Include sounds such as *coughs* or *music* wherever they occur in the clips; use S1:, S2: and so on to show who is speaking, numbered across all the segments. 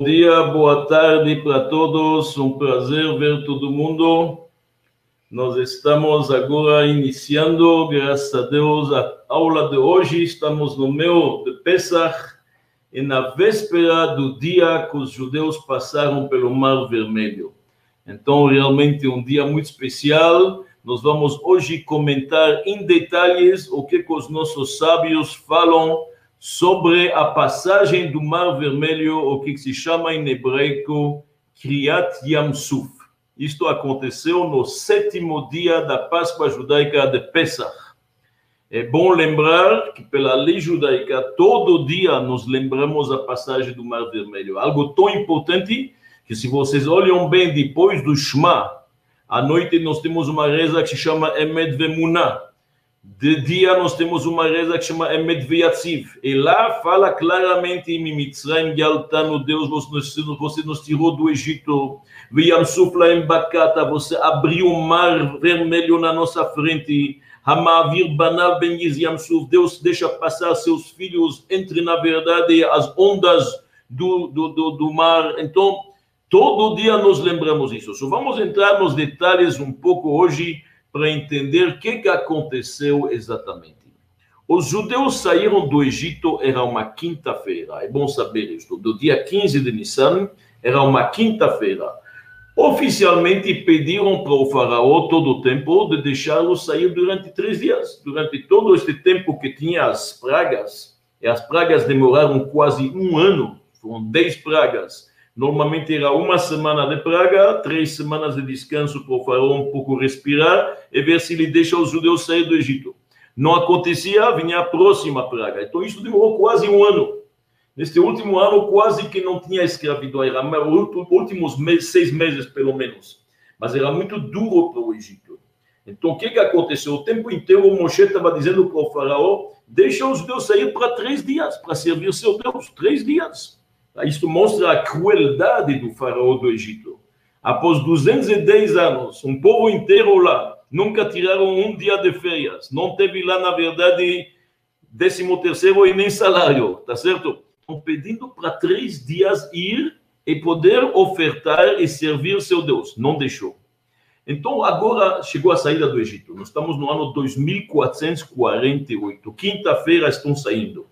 S1: dia, boa tarde para todos. Um prazer ver todo mundo. Nós estamos agora iniciando, graças a Deus, a aula de hoje. Estamos no meio de Pesach e na véspera do dia que os judeus passaram pelo Mar Vermelho. Então, realmente um dia muito especial. Nós vamos hoje comentar em detalhes o que, que os nossos sábios falam sobre a passagem do Mar Vermelho, o que se chama em hebraico Kriyat Yamsuf. Isto aconteceu no sétimo dia da Páscoa judaica de Pesach. É bom lembrar que, pela lei judaica, todo dia nos lembramos a passagem do Mar Vermelho. Algo tão importante que, se vocês olham bem depois do Shema, à noite nós temos uma reza que se chama Emed Vemunah de dia nós temos uma reza que chama Emet Veyatziv. E lá fala claramente em Mitzrayim Yaltano, Deus você nos tirou do Egito. Veyam Sufla em você abriu o mar vermelho na nossa frente. Hamavir Banav Ben Yamsuf, Deus deixa passar seus filhos entre, na verdade, as ondas do, do, do, do mar. Então, todo dia nos lembramos disso. Só vamos entrar nos detalhes um pouco hoje para entender o que, que aconteceu exatamente. Os judeus saíram do Egito, era uma quinta-feira, é bom saber isso, do dia 15 de Nissan, era uma quinta-feira. Oficialmente pediram para o faraó todo o tempo de deixá-los sair durante três dias. Durante todo este tempo que tinha as pragas, e as pragas demoraram quase um ano, foram dez pragas, Normalmente era uma semana de praga, três semanas de descanso para o faraó um pouco respirar e ver se ele deixa os judeus sair do Egito. Não acontecia, vinha a próxima praga. Então isso demorou quase um ano. Neste último ano, quase que não tinha escravidão, era os últimos meses, seis meses pelo menos. Mas era muito duro para o Egito. Então o que, que aconteceu? O tempo inteiro o Moshe estava dizendo para o faraó: deixa os judeus sair para três dias, para servir seu Deus. Três dias. Isto mostra a crueldade do faraó do Egito. Após 210 anos, um povo inteiro lá, nunca tiraram um dia de férias, não teve lá, na verdade, décimo terceiro e nem salário, tá certo? Estão pedindo para três dias ir e poder ofertar e servir seu Deus. Não deixou. Então, agora chegou a saída do Egito. Nós estamos no ano 2448. Quinta-feira estão saindo.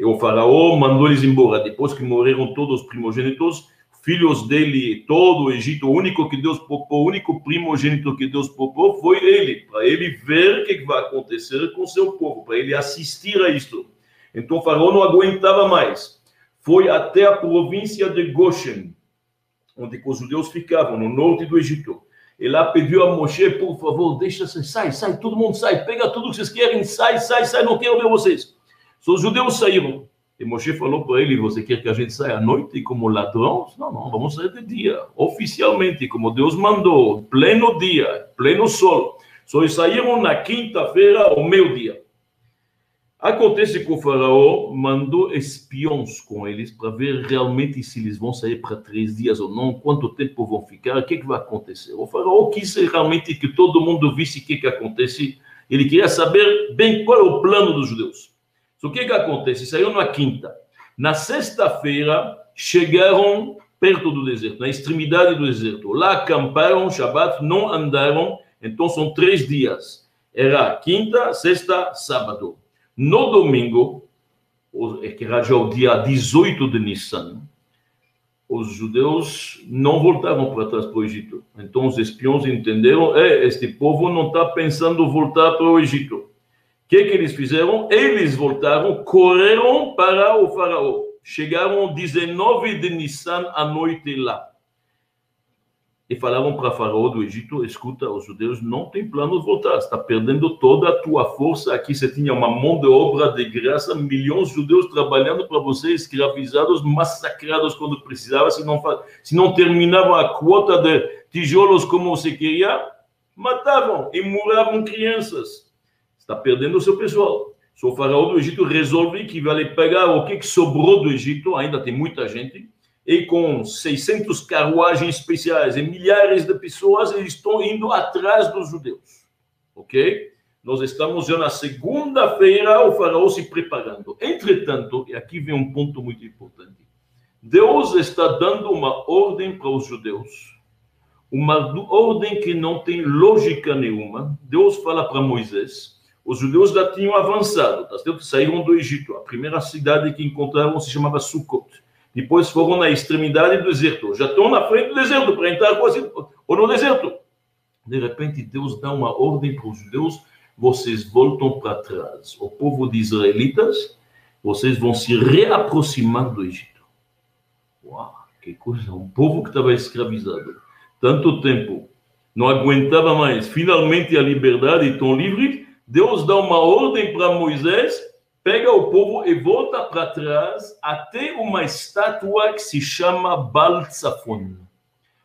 S1: O faraó mandou eles embora. Depois que morreram todos os primogênitos, filhos dele, todo o Egito, o único que Deus poupou, o único primogênito que Deus poupou foi ele, para ele ver o que vai acontecer com seu povo, para ele assistir a isto. Então o faraó não aguentava mais. Foi até a província de Goshen, onde os judeus ficavam, no norte do Egito. E lá pediu a Moshe, por favor, deixa, sai, sai, todo mundo sai, pega tudo que vocês querem, sai, sai, sai, não quero ver vocês. So, os judeus saíram. E Moshe falou para ele: Você quer que a gente saia à noite como ladrões? Não, não, vamos sair de dia, oficialmente, como Deus mandou, pleno dia, pleno sol. Só saíram na quinta-feira, ao meio-dia. Acontece que o faraó mandou espiões com eles para ver realmente se eles vão sair para três dias ou não, quanto tempo vão ficar, o que, que vai acontecer. O faraó quis realmente que todo mundo visse o que, que acontece. Ele queria saber bem qual é o plano dos judeus. O que, que acontece? Saiu na quinta. Na sexta-feira, chegaram perto do deserto, na extremidade do deserto. Lá acamparam, Shabbat, não andaram, então são três dias. Era quinta, sexta, sábado. No domingo, é que era já o dia 18 de Nissan, os judeus não voltavam para trás para o Egito. Então os espiões entenderam, é, este povo não está pensando voltar para o Egito que, que eles fizeram? Eles voltaram, correram para o faraó. Chegaram 19 de Nissan à noite lá. E falaram para o faraó do Egito, escuta, os judeus não têm plano de voltar, está perdendo toda a tua força aqui, você tinha uma mão de obra de graça, milhões de judeus trabalhando para você, escravizados, massacrados quando precisava, se não, se não terminavam a quota de tijolos como você queria, matavam e muravam crianças está perdendo o seu pessoal. Se o faraó do Egito resolve que vai pegar o que, sobrou do Egito, ainda tem muita gente, e com 600 carruagens especiais e milhares de pessoas, eles estão indo atrás dos judeus. Ok? Nós estamos já na segunda-feira, o faraó se preparando. Entretanto, e aqui vem um ponto muito importante. Deus está dando uma ordem para os judeus, uma ordem que não tem lógica nenhuma. Deus fala para Moisés, os judeus já tinham avançado, tá certo? Saíram do Egito. A primeira cidade que encontraram se chamava Sukkot. Depois foram na extremidade do deserto. Já estão na frente do deserto para entrar quase ou no deserto. De repente, Deus dá uma ordem para os judeus: vocês voltam para trás. O povo de israelitas, vocês vão se reaproximar do Egito. Uau, que coisa! Um povo que estava escravizado tanto tempo, não aguentava mais. Finalmente a liberdade, estão livres. Deus dá uma ordem para Moisés, pega o povo e volta para trás até uma estátua que se chama Baltzafon.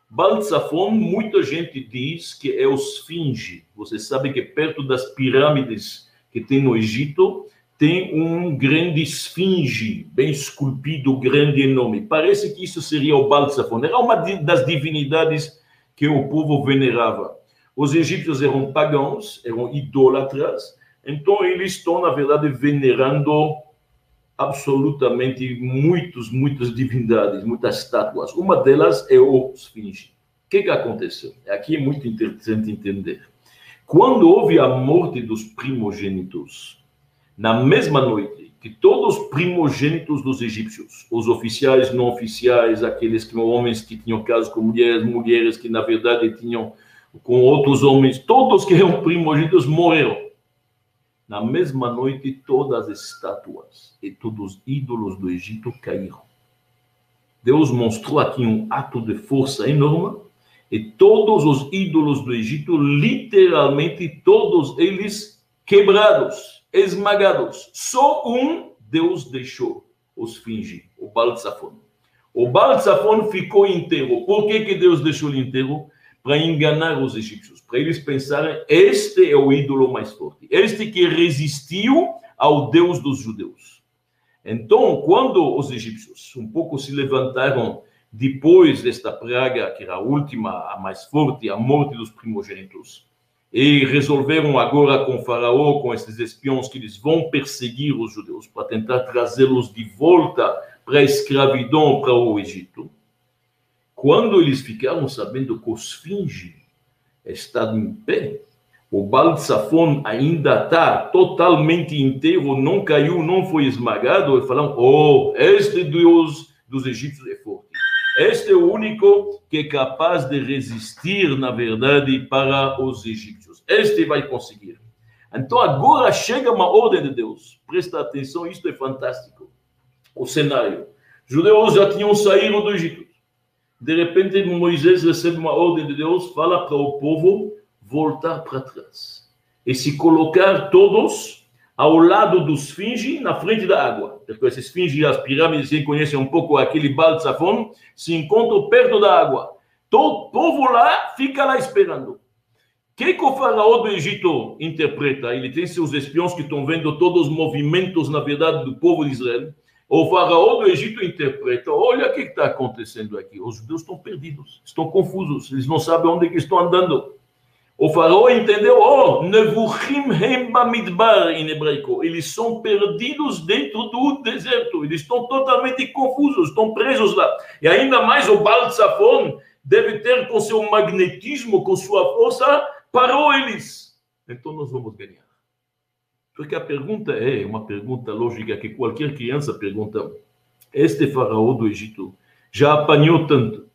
S1: Baltzafon, muita gente diz que é o Esfinge. Você sabe que perto das pirâmides que tem no Egito, tem um grande esfinge, bem esculpido, grande enorme. Parece que isso seria o Baltzafon. Era uma das divindades que o povo venerava. Os egípcios eram pagãos, eram idólatras, então eles estão, na verdade, venerando absolutamente muitos, muitas divindades, muitas estátuas. Uma delas é o Esfinge. O que, que aconteceu? Aqui é muito interessante entender. Quando houve a morte dos primogênitos, na mesma noite que todos os primogênitos dos egípcios, os oficiais, não oficiais, aqueles que homens que tinham casos com mulheres, mulheres que na verdade tinham com outros homens, todos que eram primogênitos morreram. Na mesma noite, todas as estátuas e todos os ídolos do Egito caíram. Deus mostrou aqui um ato de força enorme e todos os ídolos do Egito, literalmente todos eles quebrados, esmagados. Só um Deus deixou os fingir, o Baltzafon. O Baltzafon ficou inteiro. Por que, que Deus deixou ele inteiro? Para enganar os egípcios, para eles pensarem: este é o ídolo mais forte, este que resistiu ao Deus dos judeus. Então, quando os egípcios um pouco se levantaram depois desta praga, que era a última, a mais forte, a morte dos primogênitos, e resolveram agora com Faraó, com esses espiões, que eles vão perseguir os judeus para tentar trazê-los de volta para a escravidão, para o Egito. Quando eles ficaram sabendo que o esfinge está em pé, o Balsafon ainda está totalmente inteiro, não caiu, não foi esmagado, e falaram: Oh, este Deus dos egípcios é forte. Este é o único que é capaz de resistir, na verdade, para os egípcios. Este vai conseguir. Então agora chega uma ordem de Deus. Presta atenção, isto é fantástico. O cenário. Os judeus já tinham saído do Egito. De repente, Moisés recebe uma ordem de Deus, fala para o povo voltar para trás e se colocar todos ao lado do esfinge, na frente da água. Porque esse esfinge as pirâmides, quem conhece um pouco aquele Balsafon, se encontram perto da água. Todo o povo lá fica lá esperando. O que, que o faraó do Egito interpreta? Ele tem seus espiões que estão vendo todos os movimentos, na verdade, do povo de Israel. O faraó do Egito interpreta: olha o que está acontecendo aqui. Os judeus estão perdidos, estão confusos, eles não sabem onde que estão andando. O faraó entendeu: oh, nevuchim hemba midbar em hebraico. Eles são perdidos dentro do deserto, eles estão totalmente confusos, estão presos lá. E ainda mais o Baltzafon deve ter com seu magnetismo, com sua força, parou eles. Então nós vamos ganhar. Porque a pergunta é uma pergunta lógica que qualquer criança pergunta. Este faraó do Egito já apanhou tanto.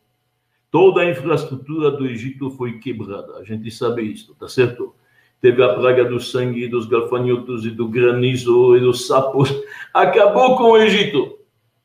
S1: Toda a infraestrutura do Egito foi quebrada. A gente sabe isso, tá certo? Teve a praga do sangue, dos gafanhotos e do granizo e dos sapos. *laughs* Acabou com o Egito. O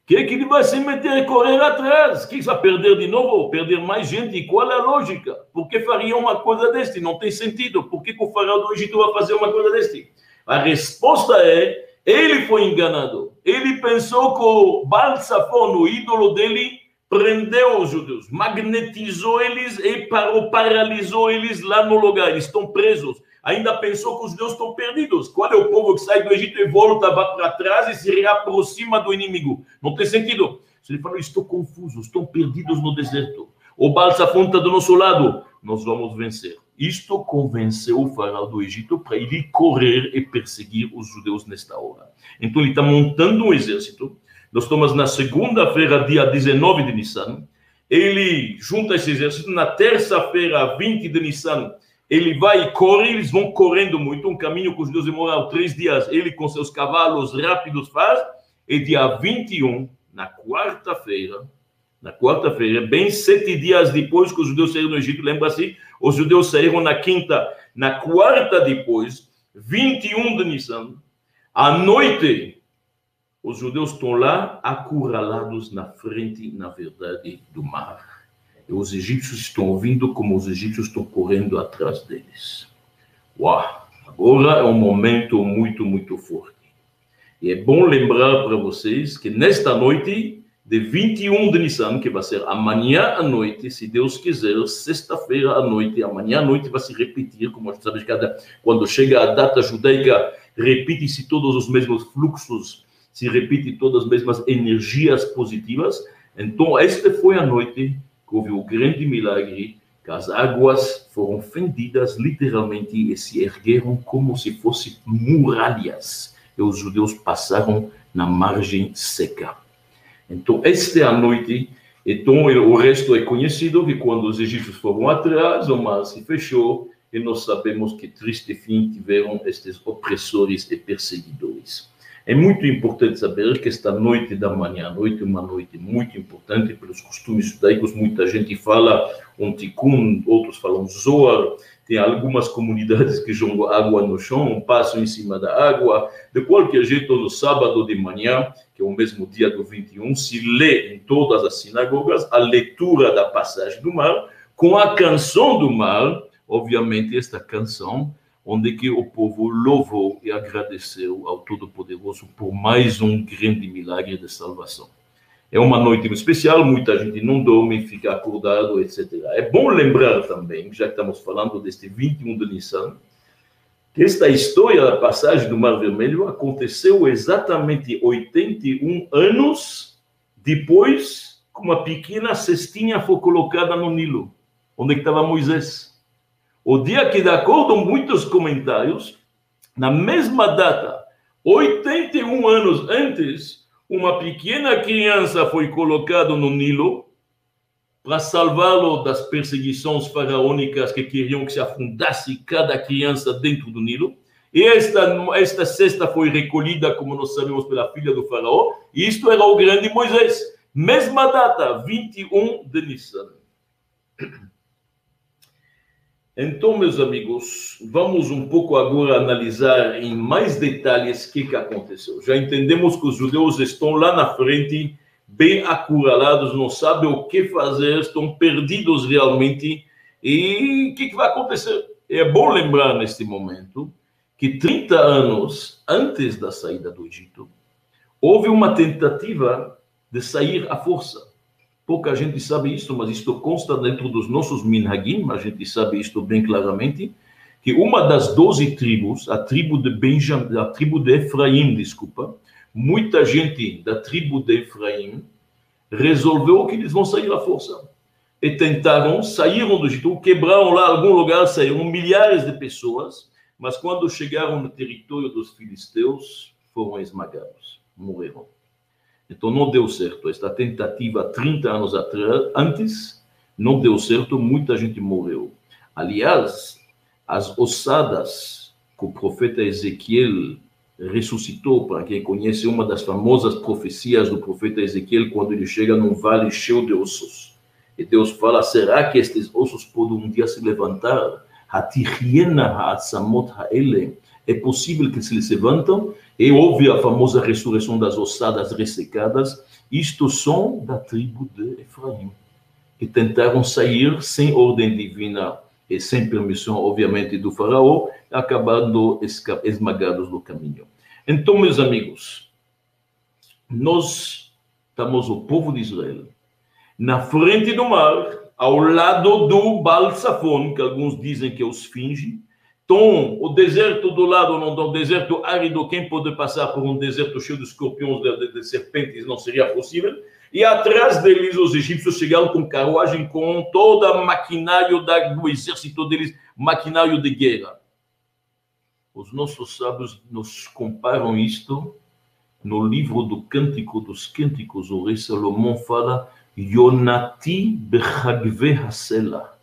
S1: que, que ele vai se meter e correr atrás? Que vai perder de novo? Perder mais gente? Qual é a lógica? Por que faria uma coisa deste? Não tem sentido. Por que, que o faraó do Egito vai fazer uma coisa deste? A resposta é: ele foi enganado. Ele pensou que o Balsafon, o ídolo dele, prendeu os judeus, magnetizou eles e parou, paralisou eles lá no lugar. Eles estão presos. Ainda pensou que os judeus estão perdidos. Qual é o povo que sai do Egito e volta para trás e se reaproxima do inimigo? Não tem sentido. Ele falou: estou confuso, estão perdidos no deserto. O Balsafon está do nosso lado. Nós vamos vencer. Isto convenceu o faraó do Egito para ele correr e perseguir os judeus nesta hora. Então ele está montando um exército, nós estamos na segunda-feira, dia 19 de Nissan, ele junta esse exército, na terça-feira, 20 de Nissan, ele vai e corre, eles vão correndo muito, um caminho que os judeus demoram três dias, ele com seus cavalos rápidos faz, e dia 21, na quarta-feira, na quarta-feira, bem sete dias depois que os judeus saíram do Egito, lembra-se? Os judeus saíram na quinta, na quarta depois, 21 de Nissan, à noite, os judeus estão lá acurralados na frente, na verdade, do mar. E os egípcios estão ouvindo como os egípcios estão correndo atrás deles. Uau! Agora é um momento muito, muito forte. E é bom lembrar para vocês que nesta noite de 21 de Nissan, que vai ser amanhã à noite, se Deus quiser, sexta-feira à noite, amanhã à noite vai se repetir, como a gente sabe, cada, quando chega a data judaica, repite-se todos os mesmos fluxos, se repite todas as mesmas energias positivas. Então, esta foi a noite que houve o grande milagre, que as águas foram fendidas literalmente e se ergueram como se fossem muralhas. E os judeus passaram na margem seca. Então, esta é a noite. Então, o resto é conhecido que quando os egípcios foram atrás, o mar se fechou e nós sabemos que triste fim tiveram estes opressores e perseguidores. É muito importante saber que esta noite da manhã, noite é uma noite muito importante pelos costumes judaicos. Muita gente fala um tikkun, outros falam zoar. Tem algumas comunidades que jogam água no chão, passam em cima da água. De qualquer jeito, no sábado de manhã, que é o mesmo dia do 21, se lê em todas as sinagogas a leitura da passagem do mar, com a canção do mar. Obviamente, esta canção onde que o povo louvou e agradeceu ao Todo-Poderoso por mais um grande milagre de salvação. É uma noite especial, muita gente não dorme, fica acordado, etc. É bom lembrar também, já que estamos falando deste 21 de Nissan, que esta história da passagem do Mar Vermelho aconteceu exatamente 81 anos depois que uma pequena cestinha foi colocada no Nilo, onde estava Moisés. O dia que, de acordo com muitos comentários, na mesma data, 81 anos antes, uma pequena criança foi colocada no Nilo para salvá-lo das perseguições faraônicas que queriam que se afundasse cada criança dentro do Nilo. E esta, esta cesta foi recolhida, como nós sabemos, pela filha do faraó. E isto era o grande Moisés. Mesma data, 21 de Nissan. Então, meus amigos, vamos um pouco agora analisar em mais detalhes o que, que aconteceu. Já entendemos que os judeus estão lá na frente, bem acuralados, não sabem o que fazer, estão perdidos realmente. E o que, que vai acontecer? É bom lembrar neste momento que 30 anos antes da saída do Egito, houve uma tentativa de sair à força. Pouca gente sabe isso, mas isto consta dentro dos nossos minhagim, a gente sabe isto bem claramente, que uma das doze tribos, a tribo de Benjamim, a tribo de Efraim, desculpa, muita gente da tribo de Efraim resolveu que eles vão sair à força. E tentaram, saíram do Egito, quebraram lá algum lugar, saíram milhares de pessoas, mas quando chegaram no território dos filisteus, foram esmagados, morreram. Então não deu certo. Esta tentativa 30 anos atrás, antes, não deu certo, muita gente morreu. Aliás, as ossadas que o profeta Ezequiel ressuscitou, para quem conhece uma das famosas profecias do profeta Ezequiel, quando ele chega num vale cheio de ossos. E Deus fala: será que estes ossos podem um dia se levantar? É possível que se levantam e houve a famosa ressurreição das ossadas ressecadas. Isto são da tribo de Efraim, que tentaram sair sem ordem divina e sem permissão, obviamente, do faraó, acabando esmagados no caminho. Então, meus amigos, nós estamos o povo de Israel na frente do mar, ao lado do Balsafon, que alguns dizem que é os Finge, Tom, o deserto do lado, não deserto árido, quem pode passar por um deserto cheio de escorpiões, de, de, de serpentes, não seria possível. E atrás deles, os egípcios chegaram com carruagem, com todo o maquinário da, do exército deles, maquinário de guerra. Os nossos sábios nos comparam isto no livro do Cântico dos Cânticos, o rei Salomão fala Yonati bechagve hasela.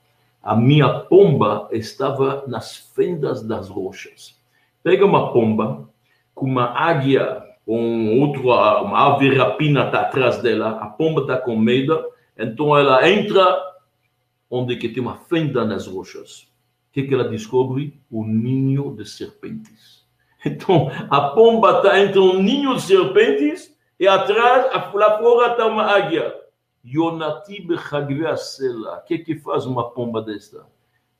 S1: A minha pomba estava nas fendas das rochas. Pega uma pomba com uma águia, com outro, uma ave rapina está atrás dela, a pomba está com medo, então ela entra onde que tem uma fenda nas rochas. O que, que ela descobre? O ninho de serpentes. Então, a pomba está entre um ninho de serpentes e atrás, lá fora está uma águia. Yonati Sela. O que que faz uma pomba desta?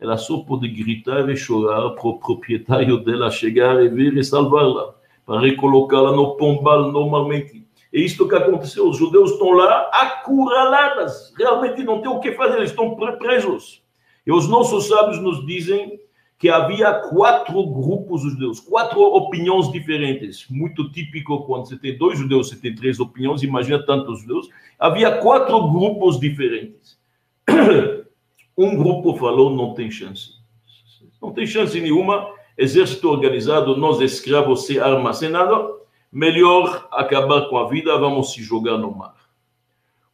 S1: Ela só pode gritar e chorar para o proprietário dela chegar e vir e salvá-la, para recolocá-la no pombal normalmente. É isto que aconteceu. Os judeus estão lá acuraladas. Realmente não tem o que fazer, eles estão presos. E os nossos sábios nos dizem que havia quatro grupos de judeus, quatro opiniões diferentes. Muito típico quando você tem dois judeus, você tem três opiniões, imagina tantos judeus. Havia quatro grupos diferentes. *clears throat* Um grupo falou: não tem chance. Não tem chance nenhuma. Exército organizado, nós escravos sem arma. Melhor acabar com a vida, vamos se jogar no mar.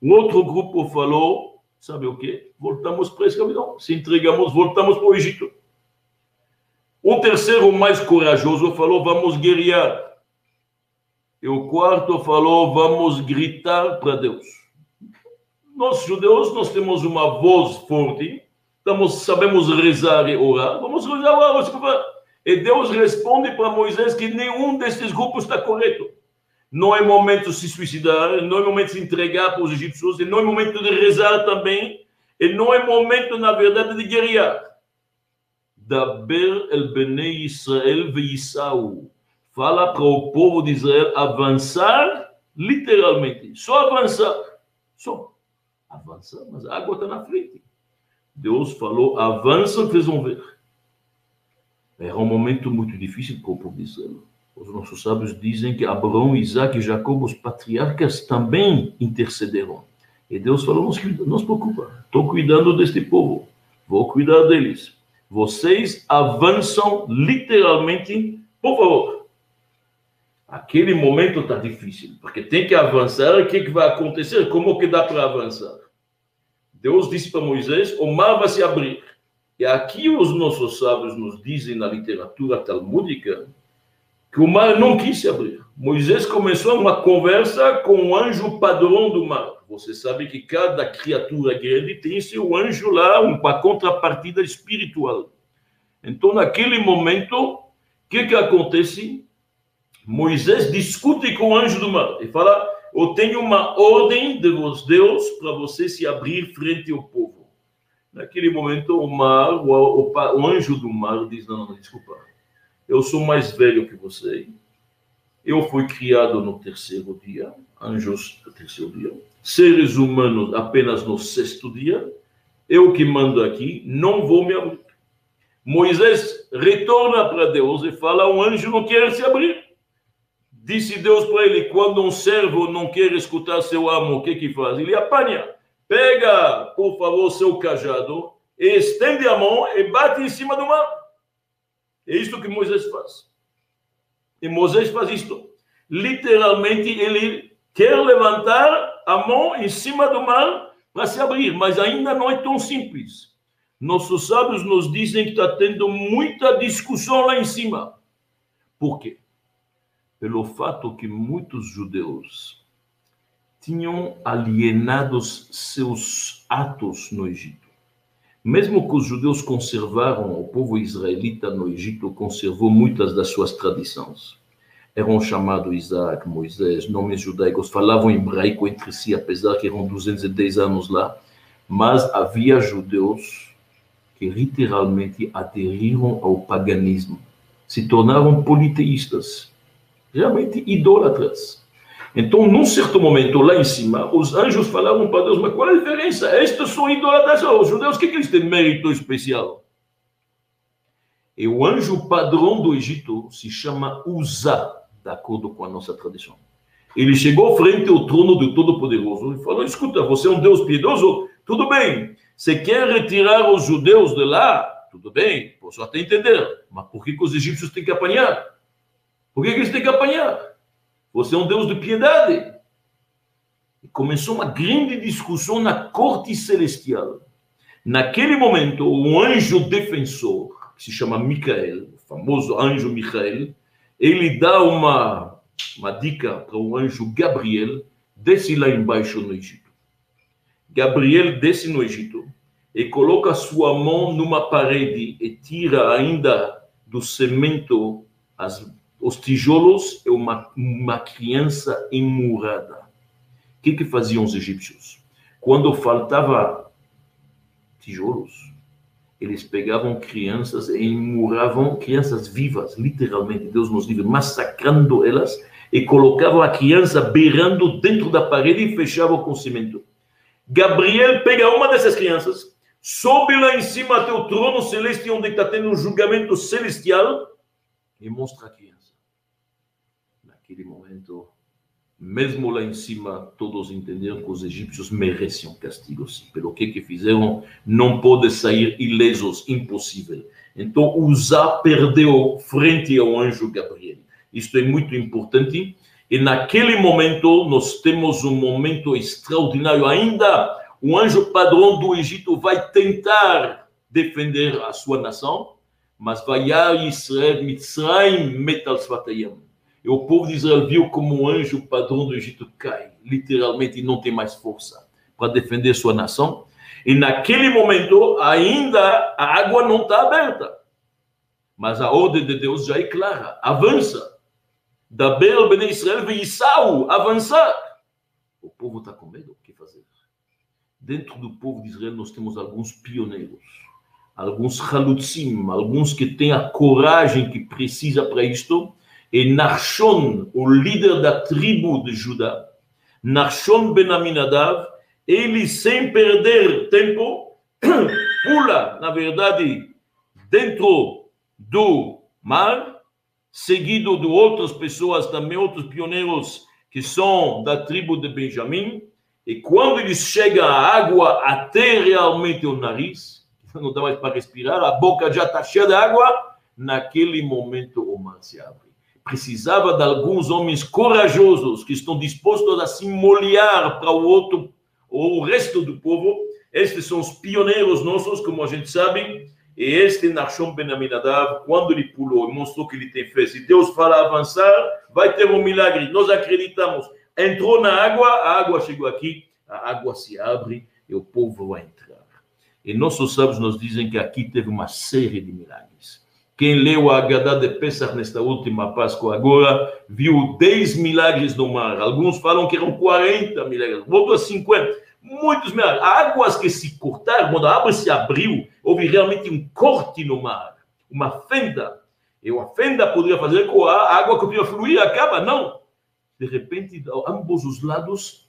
S1: Um outro grupo falou: sabe o que? Voltamos para a escravidão. Se entregamos, voltamos para o Egito. Um terceiro mais corajoso falou: vamos guerrear. E o quarto falou: vamos gritar para Deus. Nós, judeus, nós temos uma voz forte, estamos, sabemos rezar e orar, vamos rezar orar. E Deus responde para Moisés que nenhum desses grupos está correto. Não é momento de se suicidar, não é momento de se entregar para os egípcios, e não é momento de rezar também, e não é momento, na verdade, de guerrear. Daber el Bnei Israel veissau. Fala para o povo de Israel avançar, literalmente. Só avançar. Só avançar, mas a água está na frente. Deus falou, avança, vocês vão ver. Era um momento muito difícil para o povo de Israel. Os nossos sábios dizem que Abraão, Isaac e Jacó, os patriarcas, também intercederam. E Deus falou, não se preocupa, estou cuidando deste povo, vou cuidar deles. Vocês avançam literalmente, por favor. Aquele momento está difícil, porque tem que avançar. O que, que vai acontecer? Como que dá para avançar? Deus disse para Moisés: o mar vai se abrir. E aqui os nossos sábios nos dizem na literatura talmúdica que o mar não quis se abrir. Moisés começou uma conversa com o anjo padrão do mar. Você sabe que cada criatura grande tem seu anjo lá, uma contrapartida espiritual. Então, naquele momento, o que, que acontece? Moisés discute com o anjo do mar e fala: Eu tenho uma ordem de Deus para você se abrir frente ao povo. Naquele momento, o mar, o, o, o anjo do mar diz: Não, não, desculpa, eu sou mais velho que você eu fui criado no terceiro dia, anjos no terceiro dia, seres humanos apenas no sexto dia. Eu que mando aqui, não vou me abrir. Moisés retorna para Deus e fala: um anjo não quer se abrir. Disse Deus para ele: quando um servo não quer escutar seu amo, o que que faz? Ele apanha. Pega, por favor, seu cajado, estende a mão e bate em cima do mar. É isso que Moisés faz. E Moisés faz isto. Literalmente, ele quer levantar a mão em cima do mar para se abrir, mas ainda não é tão simples. Nossos sábios nos dizem que está tendo muita discussão lá em cima. Por quê? Pelo fato que muitos judeus tinham alienados seus atos no Egito. Mesmo que os judeus conservaram, o povo israelita no Egito conservou muitas das suas tradições. Eram chamados Isaac, Moisés, nomes judaicos, falavam hebraico entre si, apesar que eram 210 anos lá, mas havia judeus que literalmente aderiram ao paganismo, se tornaram politeístas, realmente idólatras. Então, num certo momento, lá em cima, os anjos falaram para Deus: Mas qual é a diferença? Estes são idolatrados. Os judeus, o que, que eles têm mérito especial? E o anjo padrão do Egito se chama Uzá, de acordo com a nossa tradição. Ele chegou frente ao trono do Todo-Poderoso e falou: Escuta, você é um Deus piedoso? Tudo bem. Você quer retirar os judeus de lá? Tudo bem, posso até entender. Mas por que, que os egípcios têm que apanhar? Por que, que eles têm que apanhar? Você é um Deus de piedade. E começou uma grande discussão na corte celestial. Naquele momento, o anjo defensor, que se chama Micael, o famoso anjo Micael, ele dá uma, uma dica para o anjo Gabriel, desce lá embaixo no Egito. Gabriel desce no Egito e coloca sua mão numa parede e tira ainda do cimento as, os tijolos e uma, uma criança emurrada. O que, que faziam os egípcios? Quando faltava tijolos, eles pegavam crianças e emurravam crianças vivas, literalmente, Deus nos livre, massacrando elas e colocavam a criança beirando dentro da parede e fechavam com cimento. Gabriel pega uma dessas crianças, sobe lá em cima até o trono celeste, onde está tendo um julgamento celestial, e mostra a criança. Naquele momento, mesmo lá em cima, todos entenderam que os egípcios mereciam castigo, sim. Pelo que que fizeram, não pode sair ilesos, impossível. Então, Uzá perdeu frente ao anjo Gabriel. Isto é muito importante. E naquele momento, nós temos um momento extraordinário. Ainda o anjo padrão do Egito vai tentar defender a sua nação, mas vai a Israel, Mitzrayim, Metal Svatayim. O povo de Israel viu como o anjo padrão do Egito cai, literalmente, e não tem mais força para defender sua nação. E naquele momento, ainda a água não está aberta. Mas a ordem de Deus já é clara: avança. Daber Bene Israel e Isaú, avançar. O povo está com medo, o que fazer? Dentro do povo de Israel nós temos alguns pioneiros, alguns halutzim, alguns que têm a coragem que precisa para isto. E Narshon, o líder da tribo de Judá, Narshon Ben Aminadav, ele sem perder tempo, *coughs* pula, na verdade, dentro do mar seguido de outras pessoas, também outros pioneiros que são da tribo de Benjamim, e quando eles chegam a água até realmente o nariz, *laughs* não dá mais para respirar, a boca já está cheia de água, naquele momento o mar se abre. Precisava de alguns homens corajosos que estão dispostos a se molhar para o outro, ou o resto do povo. Estes são os pioneiros nossos, como a gente sabe, e este Nachshon Ben Aminadav, quando ele pulou e mostrou que ele tem fé, se Deus fala avançar, vai ter um milagre. Nós acreditamos. Entrou na água, a água chegou aqui, a água se abre e o povo vai entrar. E nossos sábios nos dizem que aqui teve uma série de milagres. Quem leu a Haggadah de Pesach nesta última Páscoa agora, viu 10 milagres no mar. Alguns falam que eram 40 milagres, outros 50 muitos milagres. Águas que se cortaram, quando a água se abriu, houve realmente um corte no mar, uma fenda. E uma fenda poderia fazer com a água que podia fluir, acaba, não. De repente, a ambos os lados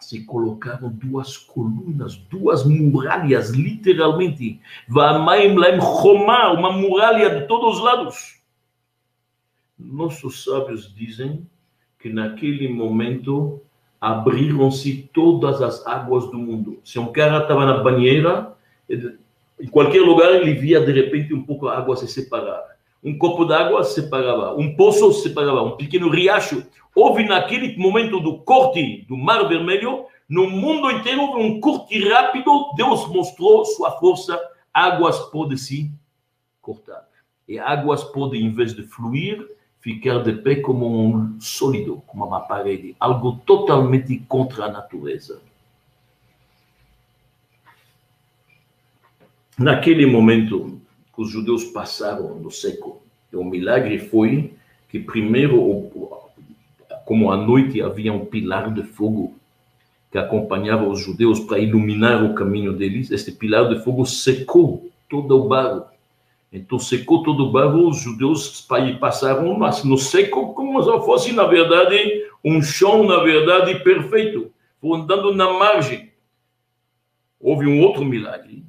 S1: se colocaram duas colunas, duas muralhas, literalmente. Uma muralha de todos os lados. Nossos sábios dizem que naquele momento abriram-se todas as águas do mundo. Se um cara estava na banheira, em qualquer lugar ele via de repente um pouco a água se separar. Um copo d'água se separava, um poço se separava, um pequeno riacho. Houve naquele momento do corte do Mar Vermelho, no mundo inteiro houve um corte rápido, Deus mostrou sua força, águas podem se cortar. E águas podem, em vez de fluir, ficar de pé como um sólido, como uma parede, algo totalmente contra a natureza. Naquele momento os judeus passaram no seco, o milagre foi que primeiro, como à noite havia um pilar de fogo que acompanhava os judeus para iluminar o caminho deles, este pilar de fogo secou todo o barro então secou todo o barro, os judeus passaram no seco como se fosse, na verdade, um chão, na verdade, perfeito. Foram andando na margem. Houve um outro milagre.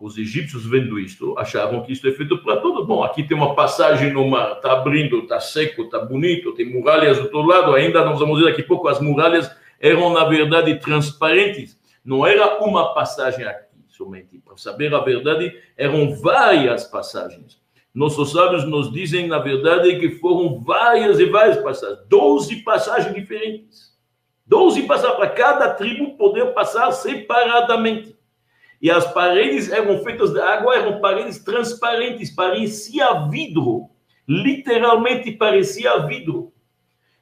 S1: Os egípcios, vendo isto, achavam que isto é feito para todos. Bom, aqui tem uma passagem no mar, está abrindo, está seco, está bonito, tem muralhas do outro lado. Ainda nós vamos ver daqui a pouco, as muralhas eram, na verdade, transparentes. Não era uma passagem aqui somente. Para saber a verdade, eram várias passagens. nossos sábios nos dizem, na verdade, que foram várias e várias passagens, 12 passagens diferentes. 12 passagens para cada tribo poder passar separadamente. E as paredes eram feitas de água, eram paredes transparentes, parecia vidro. Literalmente parecia vidro.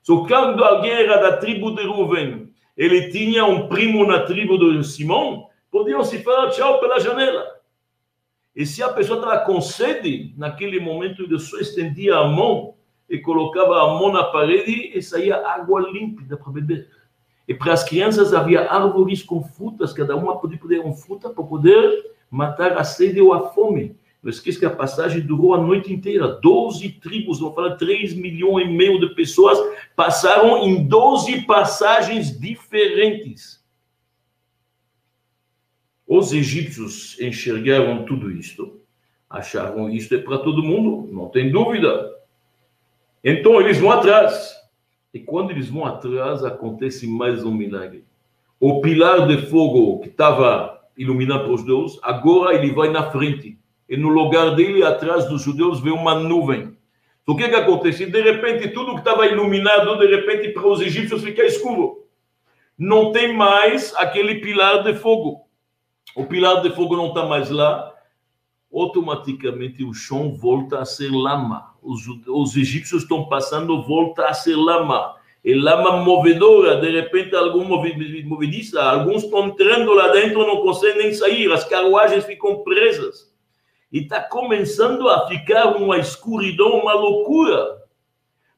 S1: Só quando alguém era da tribo de Rubem, ele tinha um primo na tribo de Simão, podiam se falar tchau pela janela. E se a pessoa estava com sede, naquele momento ele só estendia a mão e colocava a mão na parede e saía água límpida para beber. E para as crianças havia árvores com frutas, cada uma podia poder uma fruta para poder matar a sede ou a fome. Não esqueça que a passagem durou a noite inteira. Doze tribos, vamos falar, 3 milhões e meio de pessoas passaram em 12 passagens diferentes. Os egípcios enxergaram tudo isto, acharam isto é para todo mundo, não tem dúvida. Então eles vão atrás. E quando eles vão atrás, acontece mais um milagre. O pilar de fogo que estava iluminando para os judeus, agora ele vai na frente. E no lugar dele, atrás dos judeus, vê uma nuvem. O que que acontece? De repente, tudo que estava iluminado, de repente, para os egípcios fica escuro. Não tem mais aquele pilar de fogo. O pilar de fogo não está mais lá. Automaticamente o chão volta a ser lama os, os egípcios estão passando, volta a ser lama. E lama movedora, de repente, algum movediça, alguns estão entrando lá dentro, não conseguem nem sair, as carruagens ficam presas. E está começando a ficar uma escuridão, uma loucura.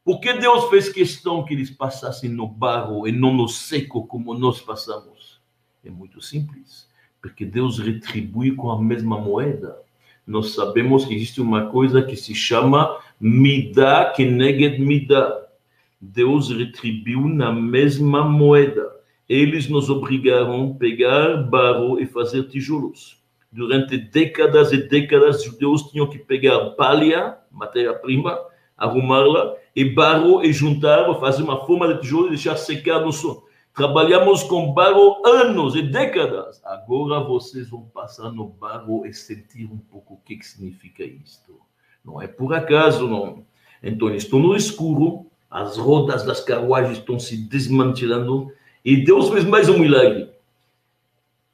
S1: Porque Deus fez questão que eles passassem no barro e não no seco como nós passamos? É muito simples. Porque Deus retribui com a mesma moeda. Nós sabemos que existe uma coisa que se chama Midá que neged midá. Deus retribuiu na mesma moeda. Eles nos obrigaram a pegar barro e fazer tijolos. Durante décadas e décadas, os judeus tinham que pegar palha, matéria-prima, arrumá-la, e barro e juntar, fazer uma forma de tijolo e deixar secar no sol. Trabalhamos com barro anos e décadas. Agora vocês vão passar no barro e sentir um pouco o que, que significa isto. Não é por acaso, não. Então, estou no escuro, as rodas das carruagens estão se desmantelando e Deus fez mais um milagre.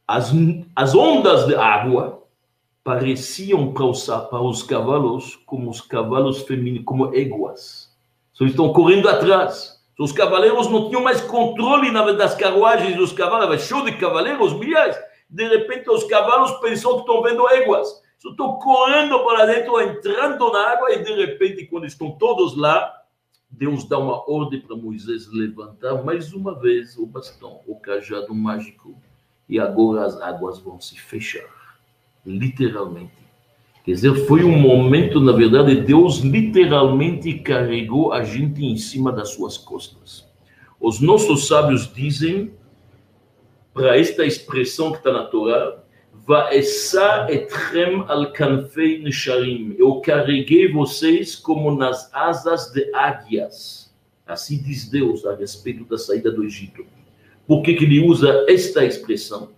S1: As, as ondas de água pareciam os, para os cavalos como os cavalos femininos, como éguas. Só estão correndo atrás. Os cavaleiros não tinham mais controle das carruagens dos cavalos, show de cavaleiros, milhares. De repente, os cavalos pensam que estão vendo éguas. Estou correndo para dentro, entrando na água, e de repente, quando estão todos lá, Deus dá uma ordem para Moisés levantar mais uma vez o bastão, o cajado mágico, e agora as águas vão se fechar, literalmente. Quer dizer, foi um momento, na verdade, Deus literalmente carregou a gente em cima das suas costas. Os nossos sábios dizem, para esta expressão que está na Torá, Vaessa etrem al canfei nesharim. Eu carreguei vocês como nas asas de águias. Assim diz Deus a respeito da saída do Egito. Por que, que ele usa esta expressão?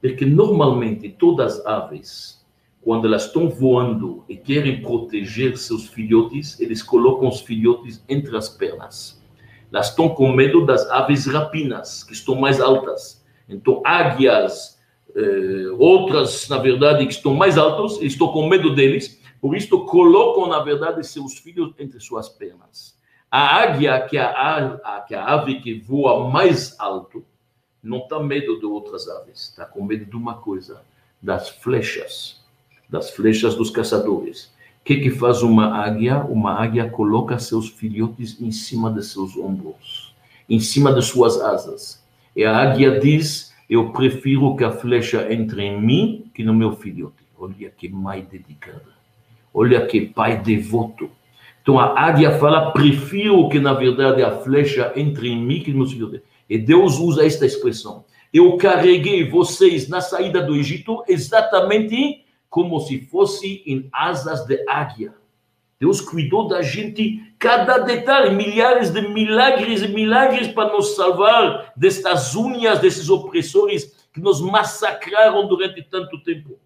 S1: Porque normalmente todas as aves, quando elas estão voando e querem proteger seus filhotes, eles colocam os filhotes entre as pernas. Elas estão com medo das aves rapinas, que estão mais altas. Então, águias, eh, outras, na verdade, que estão mais altos, estou com medo deles, por isso colocam, na verdade, seus filhos entre suas pernas. A águia, que é a, a, que é a ave que voa mais alto, não está medo de outras aves, está com medo de uma coisa, das flechas, das flechas dos caçadores. O que, que faz uma águia? Uma águia coloca seus filhotes em cima de seus ombros, em cima de suas asas. E a águia diz eu prefiro que a flecha entre em mim que no meu filhote. Olha que mãe dedicada. Olha que pai devoto. Então a águia fala: prefiro que na verdade a flecha entre em mim que no meu filhote. E Deus usa esta expressão. Eu carreguei vocês na saída do Egito exatamente como se fosse em asas de águia. Deus cuidou da gente, cada detalhe, milhares de milagres e milagres para nos salvar destas unhas, desses opressores que nos massacraram durante tanto tempo.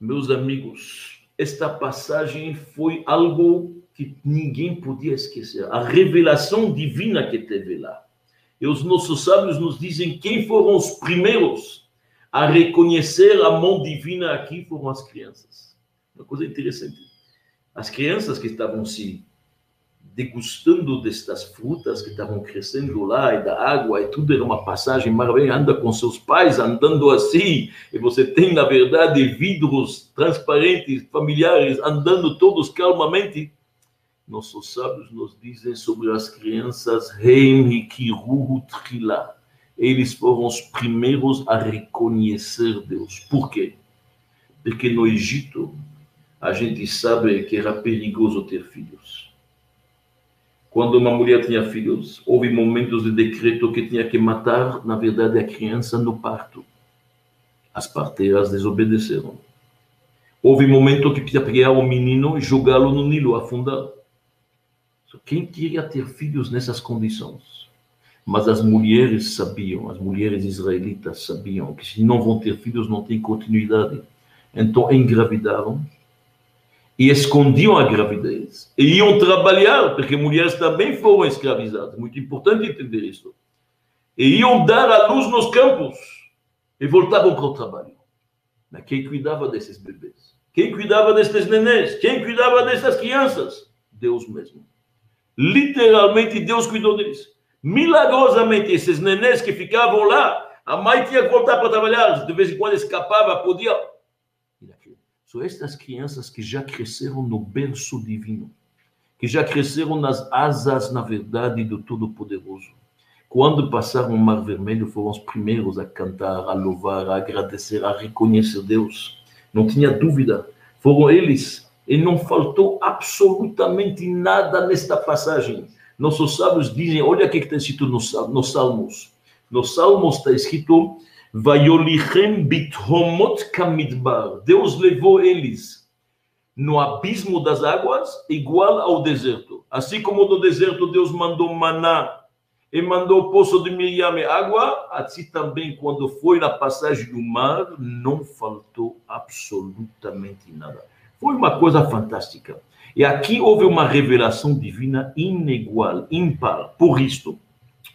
S1: Meus amigos, esta passagem foi algo que ninguém podia esquecer. A revelação divina que teve lá. E os nossos sábios nos dizem quem foram os primeiros a reconhecer a mão divina aqui foram as crianças. Uma coisa interessante. As crianças que estavam se degustando destas frutas que estavam crescendo lá e da água e tudo era uma passagem maravilhosa, anda com seus pais andando assim e você tem na verdade vidros transparentes familiares andando todos calmamente nossos sábios nos dizem sobre as crianças eles foram os primeiros a reconhecer Deus por quê? porque no Egito a gente sabe que era perigoso ter filhos quando uma mulher tinha filhos, houve momentos de decreto que tinha que matar, na verdade, a criança no parto. As parteiras desobedeceram. Houve momento que tinha que pegar o menino e jogá-lo no Nilo, afundar. Quem queria ter filhos nessas condições? Mas as mulheres sabiam, as mulheres israelitas sabiam que se não vão ter filhos, não tem continuidade. Então engravidaram e escondiam a gravidez. E iam trabalhar, porque mulheres também foram escravizadas. Muito importante entender isso. E iam dar a luz nos campos e voltavam para o trabalho. Mas quem cuidava desses bebês? Quem cuidava destes nenês? Quem cuidava destas crianças? Deus mesmo. Literalmente, Deus cuidou deles. Milagrosamente, esses nenês que ficavam lá, a mãe tinha que voltar para trabalhar. De vez em quando escapava, podia são estas crianças que já cresceram no berço divino, que já cresceram nas asas, na verdade, do Todo-Poderoso. Quando passaram o Mar Vermelho, foram os primeiros a cantar, a louvar, a agradecer, a reconhecer Deus. Não tinha dúvida. Foram eles. E não faltou absolutamente nada nesta passagem. Nossos sábios dizem: olha o que está escrito nos Salmos. Nos Salmos está escrito bithomot kamidbar. Deus levou eles no abismo das águas, igual ao deserto. Assim como no deserto Deus mandou maná e mandou o poço de Miriam água, assim também quando foi na passagem do mar, não faltou absolutamente nada. Foi uma coisa fantástica. E aqui houve uma revelação divina inegual, ímpar. Por isto,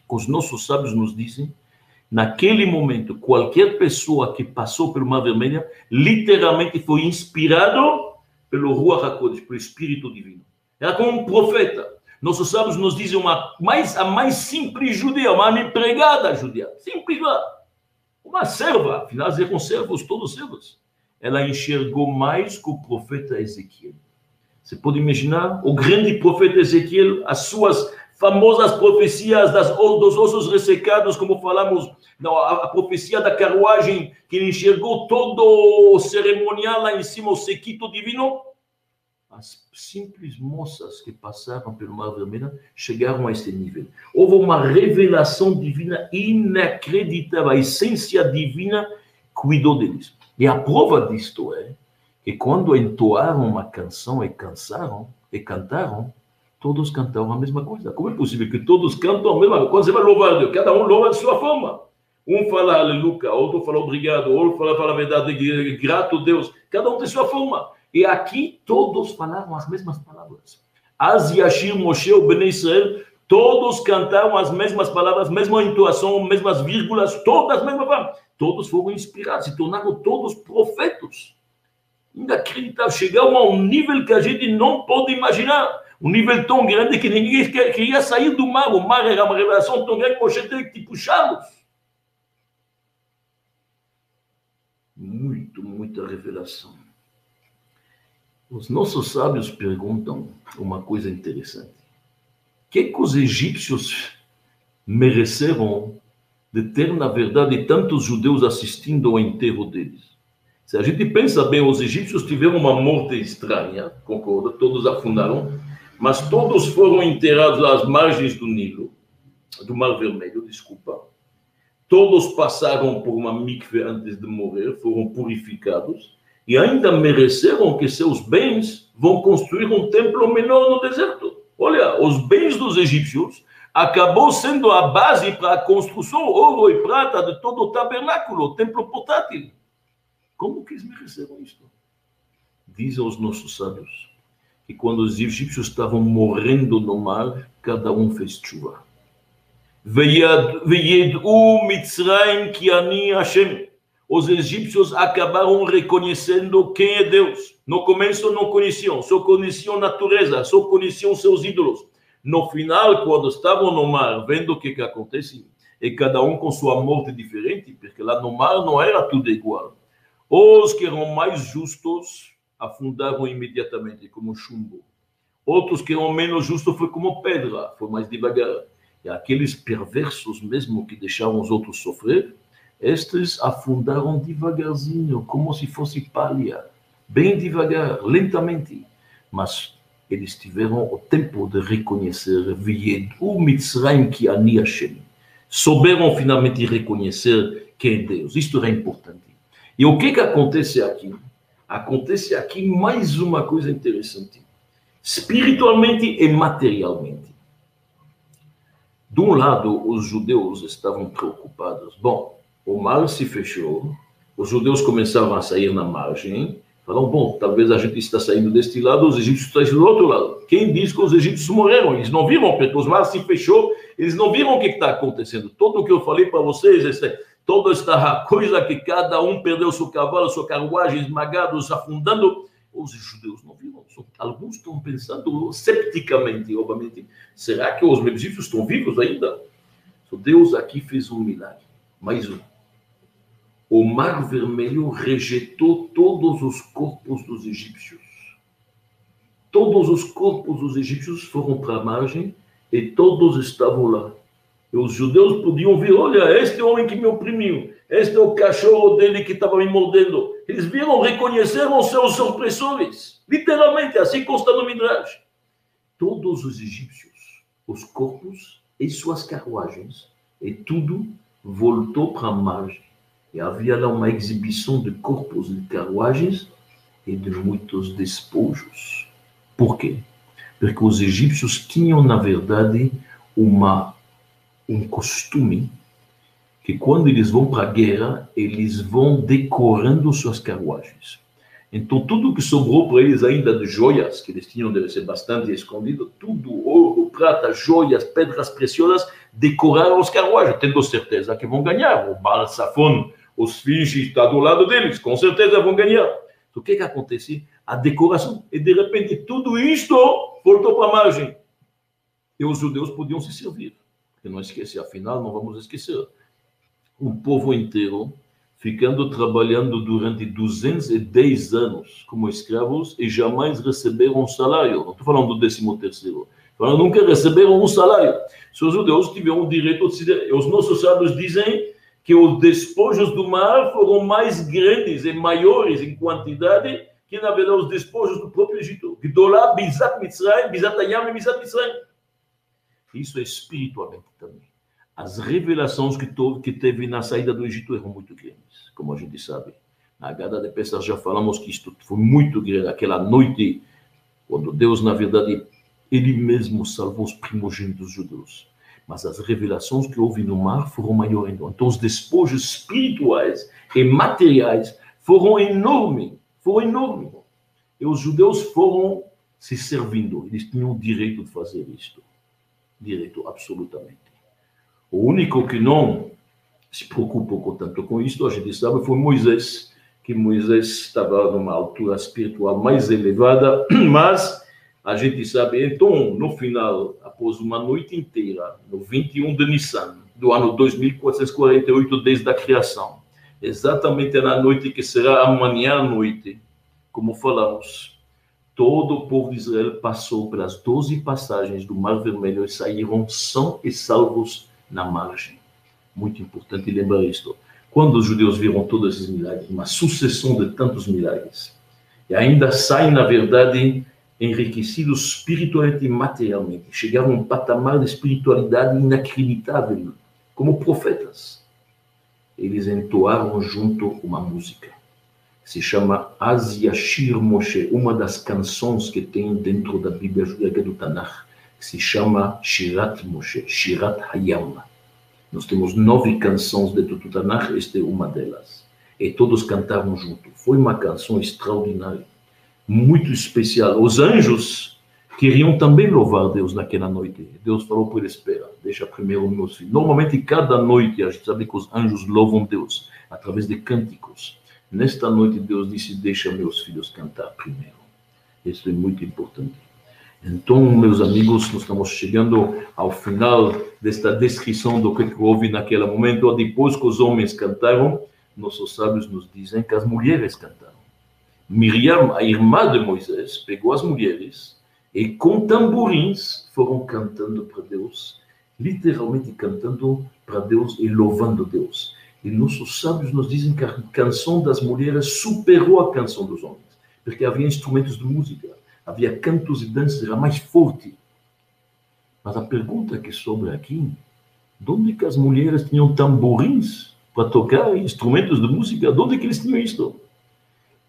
S1: os nossos sábios nos dizem Naquele momento, qualquer pessoa que passou pelo Mar Vermelho, literalmente foi inspirado pelo Ruach HaKodesh, pelo Espírito Divino. Era como um profeta. Nossos sábios nos dizem uma mais, a mais simples judia, uma empregada judia, simples, uma serva, afinal eram servos, todos servos. Ela enxergou mais que o profeta Ezequiel. Você pode imaginar o grande profeta Ezequiel, as suas famosas profecias das, dos ossos ressecados, como falamos, não, a, a, profecia da carruagem, que enxergou todo o cerimonial lá em cima, o sequito divino. As simples moças que passaram pelo Mar Vermelho chegaram a esse nível. Houve uma revelação divina inacreditável. A essência divina cuidou deles. E a prova disto é que quando entoaram uma canção e cansaram, e cantaram, todos cantavam a mesma coisa. Como é possível que todos cantam a mesma coisa? Quando você vai louvar Deus, cada um louva de sua forma. Um fala aleluia, outro fala obrigado, outro fala, fala a verdade, grato Deus. Cada um tem sua forma. E aqui todos falavam as mesmas palavras. Az Yashir Moshe, o Ben Israel, todos cantaram as mesmas palavras, mesma entoação, mesmas vírgulas, todas as mesmas palavras. Todos foram inspirados, se tornaram todos profetas. Inacreditável, chegaram a um nível que a gente não pode imaginar um nível tão grande que ninguém queria sair do mar. O mar era uma revelação tão grande que você teve que puxá-los. Muito, muita revelação. Os nossos sábios perguntam uma coisa interessante. Que, que os egípcios mereceram de ter, na verdade, tantos judeus assistindo ao enterro deles? Se a gente pensa bem, os egípcios tiveram uma morte estranha, concorda? Todos afundaram mas todos foram enterrados às margens do Nilo, do Mar Vermelho, desculpa. Todos passaram por uma mikve antes de morrer, foram purificados e ainda mereceram que seus bens vão construir um templo menor no deserto. Olha, os bens dos egípcios acabou sendo a base para a construção ouro e prata de todo o tabernáculo, o templo portátil. Como que eles mereceram isto? Diz aos nossos sábios que quando os egípcios estavam morrendo no mar, cada um fez chuva. Veyed u Mitzrayim ki ani Hashem. Os egípcios acabaram reconhecendo quem é Deus. No começo não conheciam, só conheciam natureza, só conheciam seus ídolos. No final, quando estavam no mar, vendo o que, que acontece, e cada um com sua morte diferente, porque lá no mar não era tudo igual. Os que eram mais justos afundaram imediatamente, como chumbo. Outros que eram menos justos foi como pedra, foi mais devagar. E aqueles perversos mesmo que deixaram os outros sofrer, estes afundaram devagarzinho, como se fosse palha, bem devagar, lentamente. Mas eles tiveram o tempo de reconhecer Viedu Mitzrayim ki ani Hashem. Souberam finalmente reconhecer quem é Deus. Isto é importante. E o que que acontece aqui? Acontece aqui mais uma coisa interessante. Espiritualmente e materialmente. De um lado, os judeus estavam preocupados. Bom, o mar se fechou, os judeus começaram a sair na margem, falaram, bom, talvez a gente está saindo deste lado, os egípcios estão do outro lado. Quem diz que os egípcios morreram? Eles não viram, porque os mares se fechou, eles não viram o que está acontecendo. Tudo o que eu falei para vocês, esse, toda esta *laughs* coisa que cada um perdeu seu cavalo, sua carruagem, esmagados, afundando, os judeus não viram. Alguns estão pensando cepticamente, obviamente, será que os egípcios estão vivos ainda? Deus aqui fez um milagre, mais um. O mar vermelho rejeitou todos os corpos dos egípcios. Todos os corpos dos egípcios foram para a margem e todos estavam lá. E os judeus podiam ver: olha, este homem que me oprimiu, este é o cachorro dele que estava me mordendo. Eles viram, reconheceram seus opressores. Literalmente, assim consta no Midrash. Todos os egípcios, os corpos e suas carruagens, e tudo voltou para a margem. E havia lá uma exibição de corpos e carruagens e de muitos despojos. Por quê? Porque os egípcios tinham, na verdade, uma, um costume que quando eles vão para a guerra, eles vão decorando suas carruagens. Então, tudo que sobrou para eles ainda de joias, que eles tinham deve ser bastante escondido, tudo, ouro, prata, joias, pedras preciosas, decoraram as carruagens, tendo certeza que vão ganhar. O Baal os Finge está do lado deles, com certeza vão ganhar. O que que acontece? A decoração. E, de repente, tudo isto voltou para a margem. E os judeus podiam se servir. Porque não esquecer, afinal, não vamos esquecer o povo inteiro ficando trabalhando durante 210 anos como escravos e jamais receberam um salário. Não estou falando do décimo terceiro. Falando, nunca receberam um salário. Se os judeus tiveram o direito de. Os nossos sábios dizem que os despojos do mar foram mais grandes e maiores em quantidade que, na verdade, os despojos do próprio Egito. Gdolá, Bizat Mitzrayim, Bizat Ayam e Bizat Mitzrayim. Isso é espiritualmente também as revelações que, que teve na saída do Egito eram muito grandes, como a gente sabe. Na Gada de Pesach já falamos que isto foi muito grande, aquela noite, quando Deus, na verdade, ele mesmo salvou os primogênitos judeus. Mas as revelações que houve no mar foram maiores. Então, os despojos espirituais e materiais foram enormes, foram enormes. E os judeus foram se servindo, eles tinham o direito de fazer isto. Direito, absolutamente. O único que não se preocupou tanto com isto, a gente sabe, foi Moisés, que Moisés estava numa altura espiritual mais elevada, *clears throat* mas a gente sabe, então, no final, após uma noite inteira, no 21 de Nissan, do ano 2448, desde a criação, exatamente na noite que será amanhã à noite, como falamos, todo o povo de Israel passou pelas 12 passagens do Mar Vermelho e saíram são e salvos na margem. Muito importante lembrar isto. Quando os judeus viram todos esses milagres, uma sucessão de tantos milagres, e ainda saem, na verdade, enriquecidos espiritualmente e materialmente, chegaram a um patamar de espiritualidade inacreditável, como profetas. Eles entoaram junto uma música se chama Asiashir Moshe, uma das canções que tem dentro da Bíblia judaica do Tanakh se chama Shirat Moshe, Shirat Hayam. Nós temos nove canções dentro do Tanakh, esta é uma delas. E todos cantaram junto. Foi uma canção extraordinária. Muito especial. Os anjos queriam também louvar Deus naquela noite. Deus falou por espera, deixa primeiro meus filhos. Normalmente, cada noite, a gente sabe que os anjos louvam Deus através de cânticos. Nesta noite, Deus disse: Deixa meus filhos cantar primeiro. Isso é muito importante. Então, meus amigos, nós estamos chegando ao final desta descrição do que houve naquele momento. Depois que os homens cantaram, nossos sábios nos dizem que as mulheres cantaram. Miriam, a irmã de Moisés, pegou as mulheres e com tamborins foram cantando para Deus, literalmente cantando para Deus e louvando Deus. E nossos sábios nos dizem que a canção das mulheres superou a canção dos homens, porque havia instrumentos de música, havia cantos e danças, era mais forte. Mas a pergunta que sobra aqui, de onde que as mulheres tinham tamborins para tocar instrumentos de música? De onde que eles tinham isso?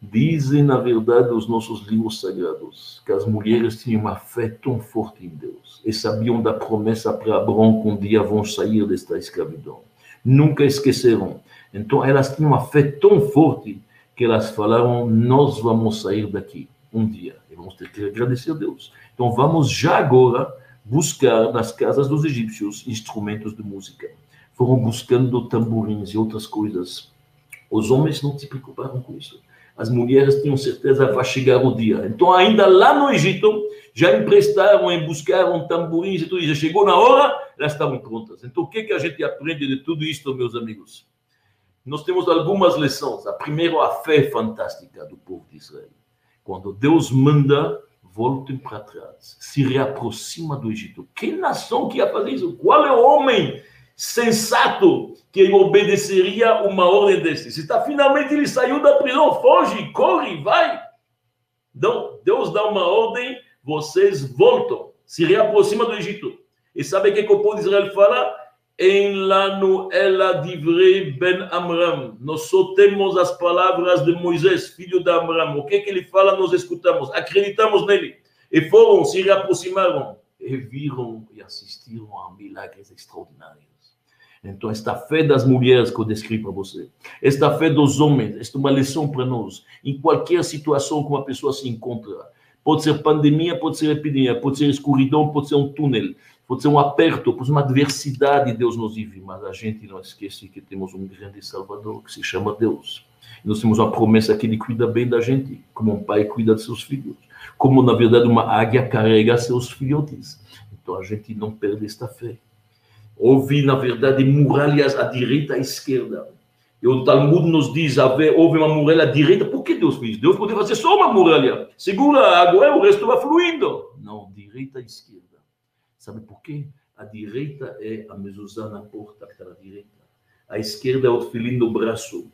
S1: Dizem, na verdade, os nossos livros sagrados que as mulheres tinham uma fé tão forte em Deus e sabiam da promessa para Abraão que um dia vão sair desta escravidão nunca esqueceram. Então elas tinham uma fé tão forte que elas falaram: Nós vamos sair daqui um dia e vamos ter que agradecer a Deus. Então vamos já agora buscar nas casas dos egípcios instrumentos de música. Foram buscando tamborins e outras coisas. Os homens não se preocuparam com isso. As mulheres tinham certeza vai chegar o dia. Então, ainda lá no Egito, já emprestaram e buscaram tamborins e tudo. Já chegou na hora, elas estavam prontas. Então, o que, que a gente aprende de tudo isto, meus amigos? Nós temos algumas lições. A primeira, a fé fantástica do povo de Israel. Quando Deus manda, voltem para trás, se reaproxima do Egito. Que nação que ia fazer isso? Qual é o homem sensato que obedeceria uma ordem desse? Se está finalmente ele saiu da prisão, foge, corre, vai. Então, Deus dá uma ordem, vocês voltam, se reaproxima do Egito. E sabe o que, que o povo de Israel fala? Em lano ela divrei ben Amram. Nós só temos as palavras de Moisés, filho de Amram. O que, que ele fala, nós escutamos, acreditamos nele. E foram, se reaproximaram e viram e assistiram a milagres extraordinários. Então, esta fé das mulheres que eu descrevi para você, esta fé dos homens, esta é uma lição para nós. Em qualquer situação que uma pessoa se encontra, pode ser pandemia, pode ser epidemia, pode ser escuridão, pode ser um túnel, pode ser um aperto, pode ser uma adversidade, Deus nos vive, mas a gente não esquece que temos um grande Salvador que se chama Deus. Nós temos uma promessa que Ele cuida bem da gente, como um pai cuida de seus filhos, como na verdade uma águia carrega seus filhotes. Então a gente não perde esta fé. Houve, na verdade, muralhas à direita e à esquerda. E o Talmud nos diz, houve uma muralha à direita. Por que Deus fez? Deus poderia fazer só uma muralha. Segura a água o resto vai fluindo. Não, direita e esquerda. Sabe por quê? A direita é a mezuzá na porta que está à direita. A esquerda é o tefilim no braço.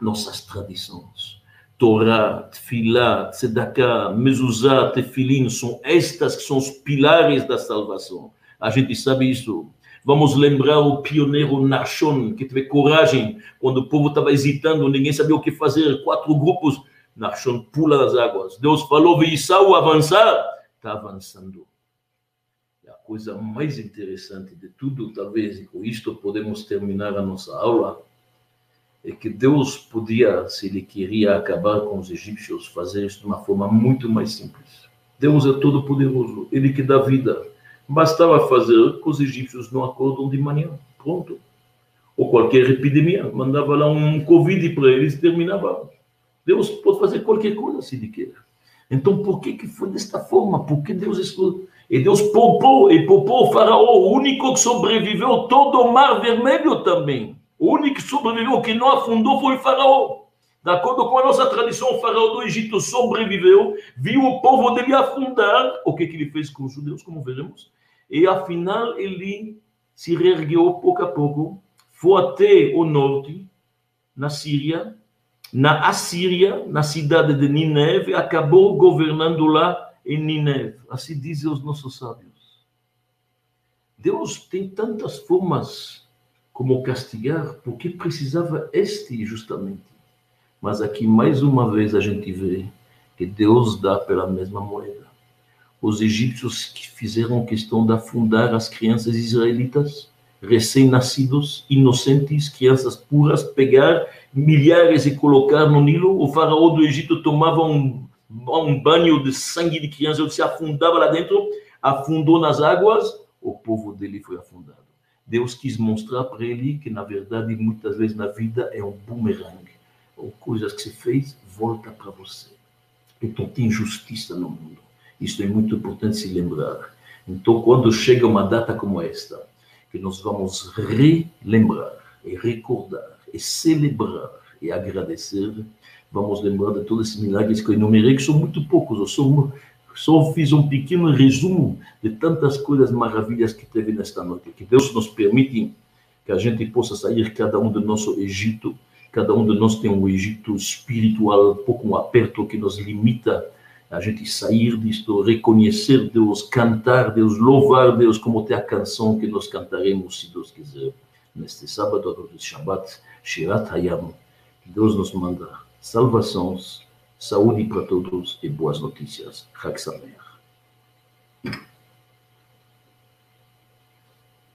S1: Nossas tradições. Torá, Tfilá, Tzedakah, Mezuzá, Tefilim, são estas que são os pilares da salvação. A gente sabe isso. Vamos lembrar o pioneiro Nachon, que teve coragem quando o povo estava hesitando, ninguém sabia o que fazer, quatro grupos. Nachon pula das águas. Deus falou, Veissau avançar, está avançando coisa mais interessante de tudo, talvez, e com isto podemos terminar a nossa aula, é que Deus podia, se ele queria acabar com os egípcios, fazer isso de uma forma muito mais simples. Deus é todo poderoso, ele que dá vida. Bastava fazer que os egípcios não acordam de manhã, pronto. Ou qualquer epidemia, mandava lá um Covid para eles e terminava. Deus pode fazer qualquer coisa se ele quer. Então, por que, que foi desta forma? Por que Deus escolheu? E Deus poupou, e poupou o faraó, o único que sobreviveu todo o mar vermelho também. O único que sobreviveu, que não afundou, foi o faraó. De acordo com a nossa tradição, o faraó do Egito sobreviveu, viu o povo dele afundar. O que, que ele fez com os judeus, como veremos? E afinal, ele se reergueu pouco a pouco, foi até o norte, na Síria, na Assíria, na cidade de Nineve, acabou governando lá em Nineve. Assim dizem os nossos sábios. Deus tem tantas formas como castigar, porque precisava este justamente. Mas aqui, mais uma vez, a gente vê que Deus dá pela mesma moeda. Os egípcios que fizeram questão de afundar as crianças israelitas, recém-nascidos, inocentes, crianças puras, pegar milhares e colocar no Nilo. O faraó do Egito tomava um um banho de sangue de criança, ele se afundava lá dentro, afundou nas águas, o povo dele foi afundado. Deus quis mostrar para ele que, na verdade, muitas vezes na vida é um boomerang. Ou coisas que se fez, volta para você. Então, tem justiça no mundo. Isso é muito importante se lembrar. Então, quando chega uma data como esta, que nós vamos relembrar e recordar e celebrar e agradecer, vamos lembrar de todos esses milagres que eu enumerei, que são muito poucos, eu sou só fiz um pequeno resumo de tantas coisas maravilhas que teve nesta noite. Que Deus nos permite que a gente possa sair, cada um do nosso Egito, cada um de nós tem um Egito espiritual, um pouco um aperto que nos limita a gente sair disto, reconhecer Deus, cantar Deus, louvar Deus, como tem a canção que nós cantaremos, se Deus quiser, neste sábado, do Shabbat, Shirat Hayam. Deus nos manda salvações, saúde para todos e boas notícias. Chag